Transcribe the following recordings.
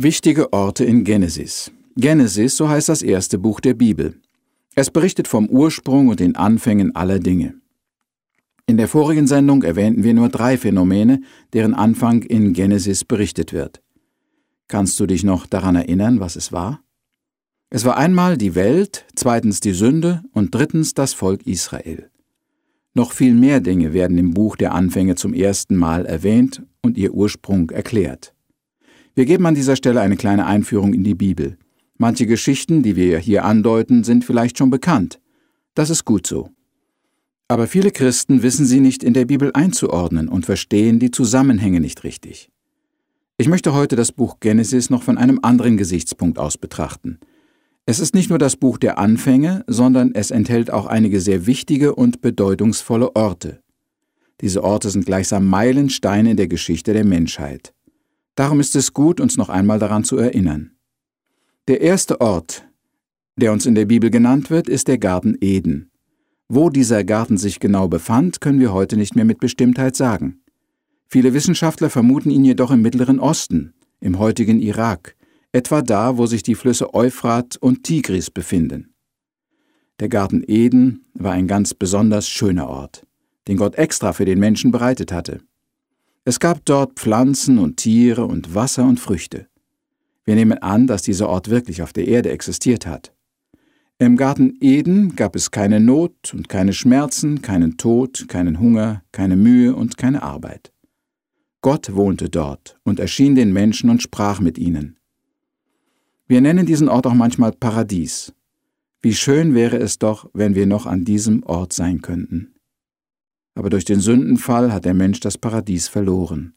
Wichtige Orte in Genesis. Genesis, so heißt das erste Buch der Bibel. Es berichtet vom Ursprung und den Anfängen aller Dinge. In der vorigen Sendung erwähnten wir nur drei Phänomene, deren Anfang in Genesis berichtet wird. Kannst du dich noch daran erinnern, was es war? Es war einmal die Welt, zweitens die Sünde und drittens das Volk Israel. Noch viel mehr Dinge werden im Buch der Anfänge zum ersten Mal erwähnt und ihr Ursprung erklärt. Wir geben an dieser Stelle eine kleine Einführung in die Bibel. Manche Geschichten, die wir hier andeuten, sind vielleicht schon bekannt. Das ist gut so. Aber viele Christen wissen sie nicht in der Bibel einzuordnen und verstehen die Zusammenhänge nicht richtig. Ich möchte heute das Buch Genesis noch von einem anderen Gesichtspunkt aus betrachten. Es ist nicht nur das Buch der Anfänge, sondern es enthält auch einige sehr wichtige und bedeutungsvolle Orte. Diese Orte sind gleichsam Meilensteine in der Geschichte der Menschheit. Darum ist es gut, uns noch einmal daran zu erinnern. Der erste Ort, der uns in der Bibel genannt wird, ist der Garten Eden. Wo dieser Garten sich genau befand, können wir heute nicht mehr mit Bestimmtheit sagen. Viele Wissenschaftler vermuten ihn jedoch im Mittleren Osten, im heutigen Irak, etwa da, wo sich die Flüsse Euphrat und Tigris befinden. Der Garten Eden war ein ganz besonders schöner Ort, den Gott extra für den Menschen bereitet hatte. Es gab dort Pflanzen und Tiere und Wasser und Früchte. Wir nehmen an, dass dieser Ort wirklich auf der Erde existiert hat. Im Garten Eden gab es keine Not und keine Schmerzen, keinen Tod, keinen Hunger, keine Mühe und keine Arbeit. Gott wohnte dort und erschien den Menschen und sprach mit ihnen. Wir nennen diesen Ort auch manchmal Paradies. Wie schön wäre es doch, wenn wir noch an diesem Ort sein könnten. Aber durch den Sündenfall hat der Mensch das Paradies verloren.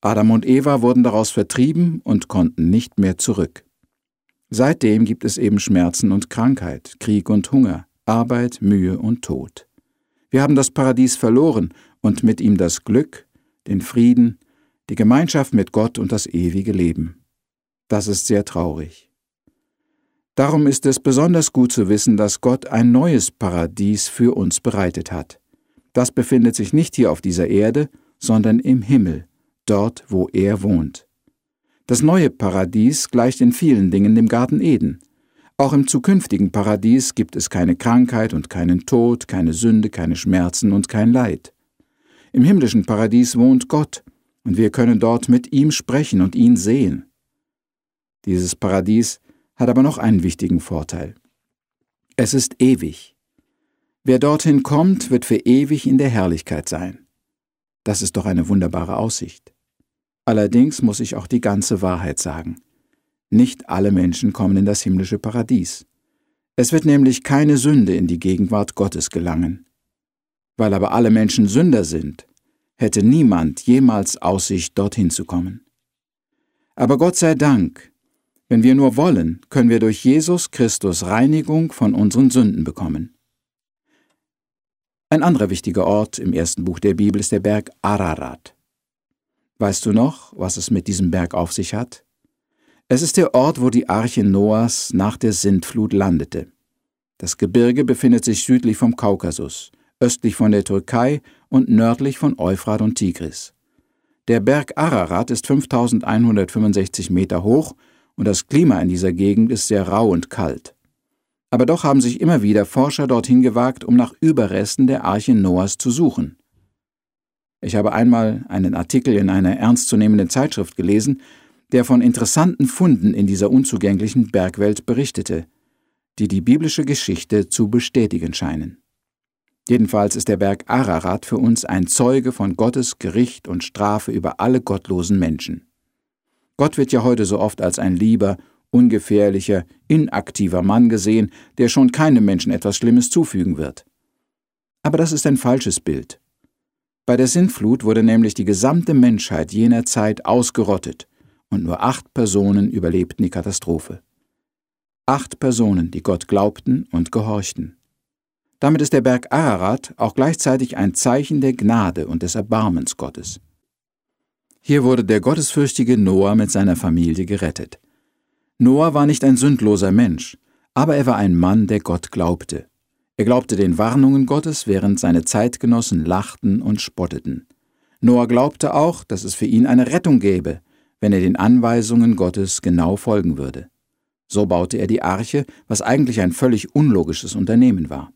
Adam und Eva wurden daraus vertrieben und konnten nicht mehr zurück. Seitdem gibt es eben Schmerzen und Krankheit, Krieg und Hunger, Arbeit, Mühe und Tod. Wir haben das Paradies verloren und mit ihm das Glück, den Frieden, die Gemeinschaft mit Gott und das ewige Leben. Das ist sehr traurig. Darum ist es besonders gut zu wissen, dass Gott ein neues Paradies für uns bereitet hat. Das befindet sich nicht hier auf dieser Erde, sondern im Himmel, dort, wo er wohnt. Das neue Paradies gleicht in vielen Dingen dem Garten Eden. Auch im zukünftigen Paradies gibt es keine Krankheit und keinen Tod, keine Sünde, keine Schmerzen und kein Leid. Im himmlischen Paradies wohnt Gott, und wir können dort mit ihm sprechen und ihn sehen. Dieses Paradies hat aber noch einen wichtigen Vorteil. Es ist ewig. Wer dorthin kommt, wird für ewig in der Herrlichkeit sein. Das ist doch eine wunderbare Aussicht. Allerdings muss ich auch die ganze Wahrheit sagen. Nicht alle Menschen kommen in das himmlische Paradies. Es wird nämlich keine Sünde in die Gegenwart Gottes gelangen. Weil aber alle Menschen Sünder sind, hätte niemand jemals Aussicht, dorthin zu kommen. Aber Gott sei Dank, wenn wir nur wollen, können wir durch Jesus Christus Reinigung von unseren Sünden bekommen. Ein anderer wichtiger Ort im ersten Buch der Bibel ist der Berg Ararat. Weißt du noch, was es mit diesem Berg auf sich hat? Es ist der Ort, wo die Arche Noahs nach der Sintflut landete. Das Gebirge befindet sich südlich vom Kaukasus, östlich von der Türkei und nördlich von Euphrat und Tigris. Der Berg Ararat ist 5165 Meter hoch und das Klima in dieser Gegend ist sehr rau und kalt. Aber doch haben sich immer wieder Forscher dorthin gewagt, um nach Überresten der Arche Noahs zu suchen. Ich habe einmal einen Artikel in einer ernstzunehmenden Zeitschrift gelesen, der von interessanten Funden in dieser unzugänglichen Bergwelt berichtete, die die biblische Geschichte zu bestätigen scheinen. Jedenfalls ist der Berg Ararat für uns ein Zeuge von Gottes Gericht und Strafe über alle gottlosen Menschen. Gott wird ja heute so oft als ein lieber, ungefährlicher, inaktiver Mann gesehen, der schon keinem Menschen etwas Schlimmes zufügen wird. Aber das ist ein falsches Bild. Bei der Sintflut wurde nämlich die gesamte Menschheit jener Zeit ausgerottet und nur acht Personen überlebten die Katastrophe. Acht Personen, die Gott glaubten und gehorchten. Damit ist der Berg Ararat auch gleichzeitig ein Zeichen der Gnade und des Erbarmens Gottes. Hier wurde der gottesfürchtige Noah mit seiner Familie gerettet. Noah war nicht ein sündloser Mensch, aber er war ein Mann, der Gott glaubte. Er glaubte den Warnungen Gottes, während seine Zeitgenossen lachten und spotteten. Noah glaubte auch, dass es für ihn eine Rettung gäbe, wenn er den Anweisungen Gottes genau folgen würde. So baute er die Arche, was eigentlich ein völlig unlogisches Unternehmen war.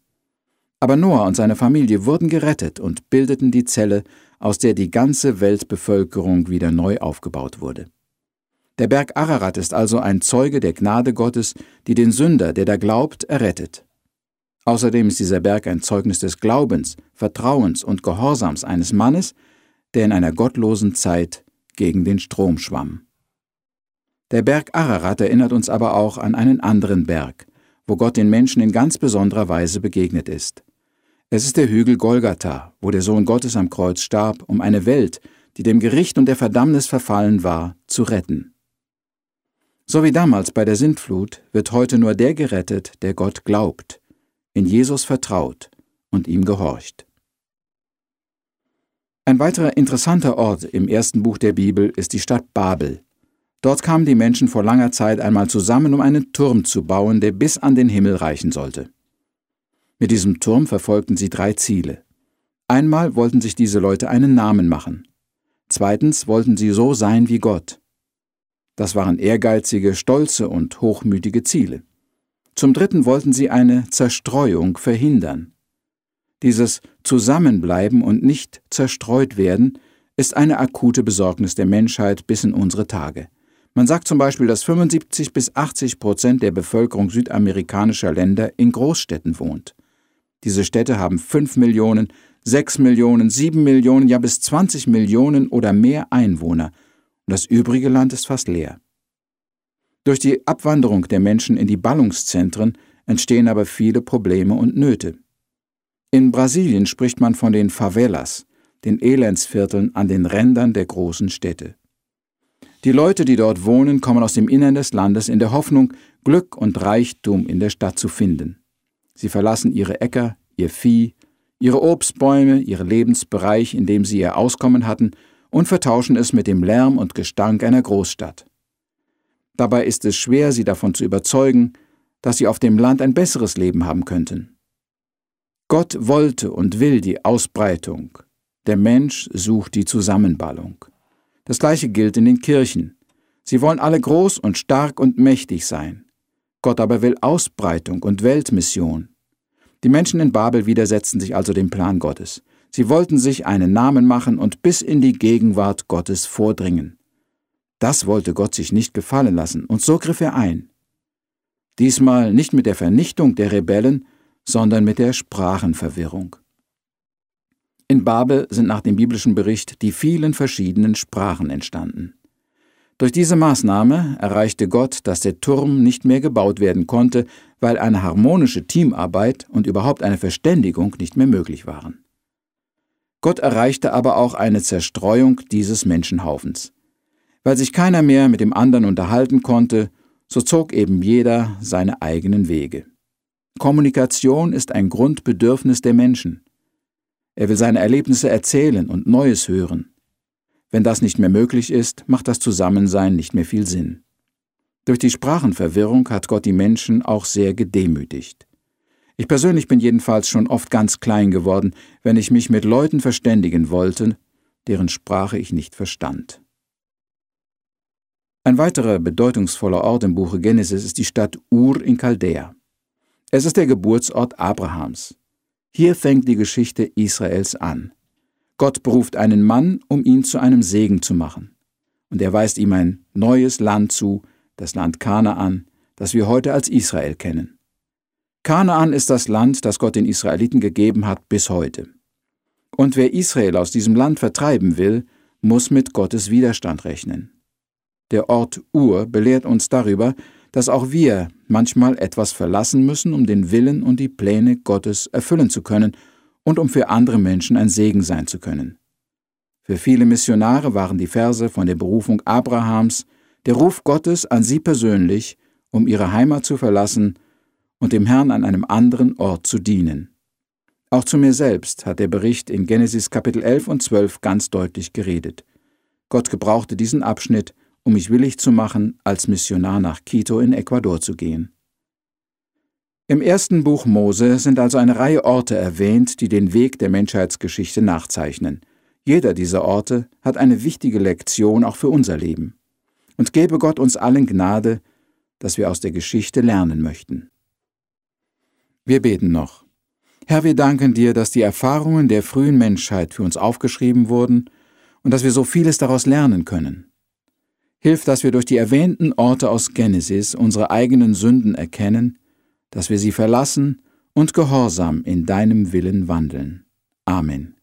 Aber Noah und seine Familie wurden gerettet und bildeten die Zelle, aus der die ganze Weltbevölkerung wieder neu aufgebaut wurde. Der Berg Ararat ist also ein Zeuge der Gnade Gottes, die den Sünder, der da glaubt, errettet. Außerdem ist dieser Berg ein Zeugnis des Glaubens, Vertrauens und Gehorsams eines Mannes, der in einer gottlosen Zeit gegen den Strom schwamm. Der Berg Ararat erinnert uns aber auch an einen anderen Berg, wo Gott den Menschen in ganz besonderer Weise begegnet ist. Es ist der Hügel Golgatha, wo der Sohn Gottes am Kreuz starb, um eine Welt, die dem Gericht und der Verdammnis verfallen war, zu retten. So wie damals bei der Sintflut wird heute nur der gerettet, der Gott glaubt, in Jesus vertraut und ihm gehorcht. Ein weiterer interessanter Ort im ersten Buch der Bibel ist die Stadt Babel, Dort kamen die Menschen vor langer Zeit einmal zusammen, um einen Turm zu bauen, der bis an den Himmel reichen sollte. Mit diesem Turm verfolgten sie drei Ziele. Einmal wollten sich diese Leute einen Namen machen. Zweitens wollten sie so sein wie Gott. Das waren ehrgeizige, stolze und hochmütige Ziele. Zum Dritten wollten sie eine Zerstreuung verhindern. Dieses Zusammenbleiben und nicht zerstreut werden ist eine akute Besorgnis der Menschheit bis in unsere Tage. Man sagt zum Beispiel, dass 75 bis 80 Prozent der Bevölkerung südamerikanischer Länder in Großstädten wohnt. Diese Städte haben 5 Millionen, 6 Millionen, 7 Millionen, ja bis 20 Millionen oder mehr Einwohner, das übrige Land ist fast leer. Durch die Abwanderung der Menschen in die Ballungszentren entstehen aber viele Probleme und Nöte. In Brasilien spricht man von den Favelas, den Elendsvierteln an den Rändern der großen Städte. Die Leute, die dort wohnen, kommen aus dem Innern des Landes in der Hoffnung, Glück und Reichtum in der Stadt zu finden. Sie verlassen ihre Äcker, ihr Vieh, ihre Obstbäume, ihren Lebensbereich, in dem sie ihr Auskommen hatten, und vertauschen es mit dem Lärm und Gestank einer Großstadt. Dabei ist es schwer, sie davon zu überzeugen, dass sie auf dem Land ein besseres Leben haben könnten. Gott wollte und will die Ausbreitung, der Mensch sucht die Zusammenballung. Das gleiche gilt in den Kirchen. Sie wollen alle groß und stark und mächtig sein. Gott aber will Ausbreitung und Weltmission. Die Menschen in Babel widersetzten sich also dem Plan Gottes. Sie wollten sich einen Namen machen und bis in die Gegenwart Gottes vordringen. Das wollte Gott sich nicht gefallen lassen, und so griff er ein. Diesmal nicht mit der Vernichtung der Rebellen, sondern mit der Sprachenverwirrung. In Babel sind nach dem biblischen Bericht die vielen verschiedenen Sprachen entstanden. Durch diese Maßnahme erreichte Gott, dass der Turm nicht mehr gebaut werden konnte, weil eine harmonische Teamarbeit und überhaupt eine Verständigung nicht mehr möglich waren. Gott erreichte aber auch eine Zerstreuung dieses Menschenhaufens. Weil sich keiner mehr mit dem anderen unterhalten konnte, so zog eben jeder seine eigenen Wege. Kommunikation ist ein Grundbedürfnis der Menschen. Er will seine Erlebnisse erzählen und Neues hören. Wenn das nicht mehr möglich ist, macht das Zusammensein nicht mehr viel Sinn. Durch die Sprachenverwirrung hat Gott die Menschen auch sehr gedemütigt. Ich persönlich bin jedenfalls schon oft ganz klein geworden, wenn ich mich mit Leuten verständigen wollte, deren Sprache ich nicht verstand. Ein weiterer bedeutungsvoller Ort im Buche Genesis ist die Stadt Ur in Chaldea. Es ist der Geburtsort Abrahams. Hier fängt die Geschichte Israels an. Gott beruft einen Mann, um ihn zu einem Segen zu machen. Und er weist ihm ein neues Land zu, das Land Kanaan, das wir heute als Israel kennen. Kanaan ist das Land, das Gott den Israeliten gegeben hat bis heute. Und wer Israel aus diesem Land vertreiben will, muss mit Gottes Widerstand rechnen. Der Ort Ur belehrt uns darüber, dass auch wir manchmal etwas verlassen müssen, um den Willen und die Pläne Gottes erfüllen zu können und um für andere Menschen ein Segen sein zu können. Für viele Missionare waren die Verse von der Berufung Abrahams der Ruf Gottes an sie persönlich, um ihre Heimat zu verlassen und dem Herrn an einem anderen Ort zu dienen. Auch zu mir selbst hat der Bericht in Genesis Kapitel 11 und 12 ganz deutlich geredet. Gott gebrauchte diesen Abschnitt, um mich willig zu machen, als Missionar nach Quito in Ecuador zu gehen. Im ersten Buch Mose sind also eine Reihe Orte erwähnt, die den Weg der Menschheitsgeschichte nachzeichnen. Jeder dieser Orte hat eine wichtige Lektion auch für unser Leben. und gebe Gott uns allen Gnade, dass wir aus der Geschichte lernen möchten. Wir beten noch. Herr, wir danken dir, dass die Erfahrungen der frühen Menschheit für uns aufgeschrieben wurden und dass wir so vieles daraus lernen können. Hilf, dass wir durch die erwähnten Orte aus Genesis unsere eigenen Sünden erkennen, dass wir sie verlassen und gehorsam in deinem Willen wandeln. Amen.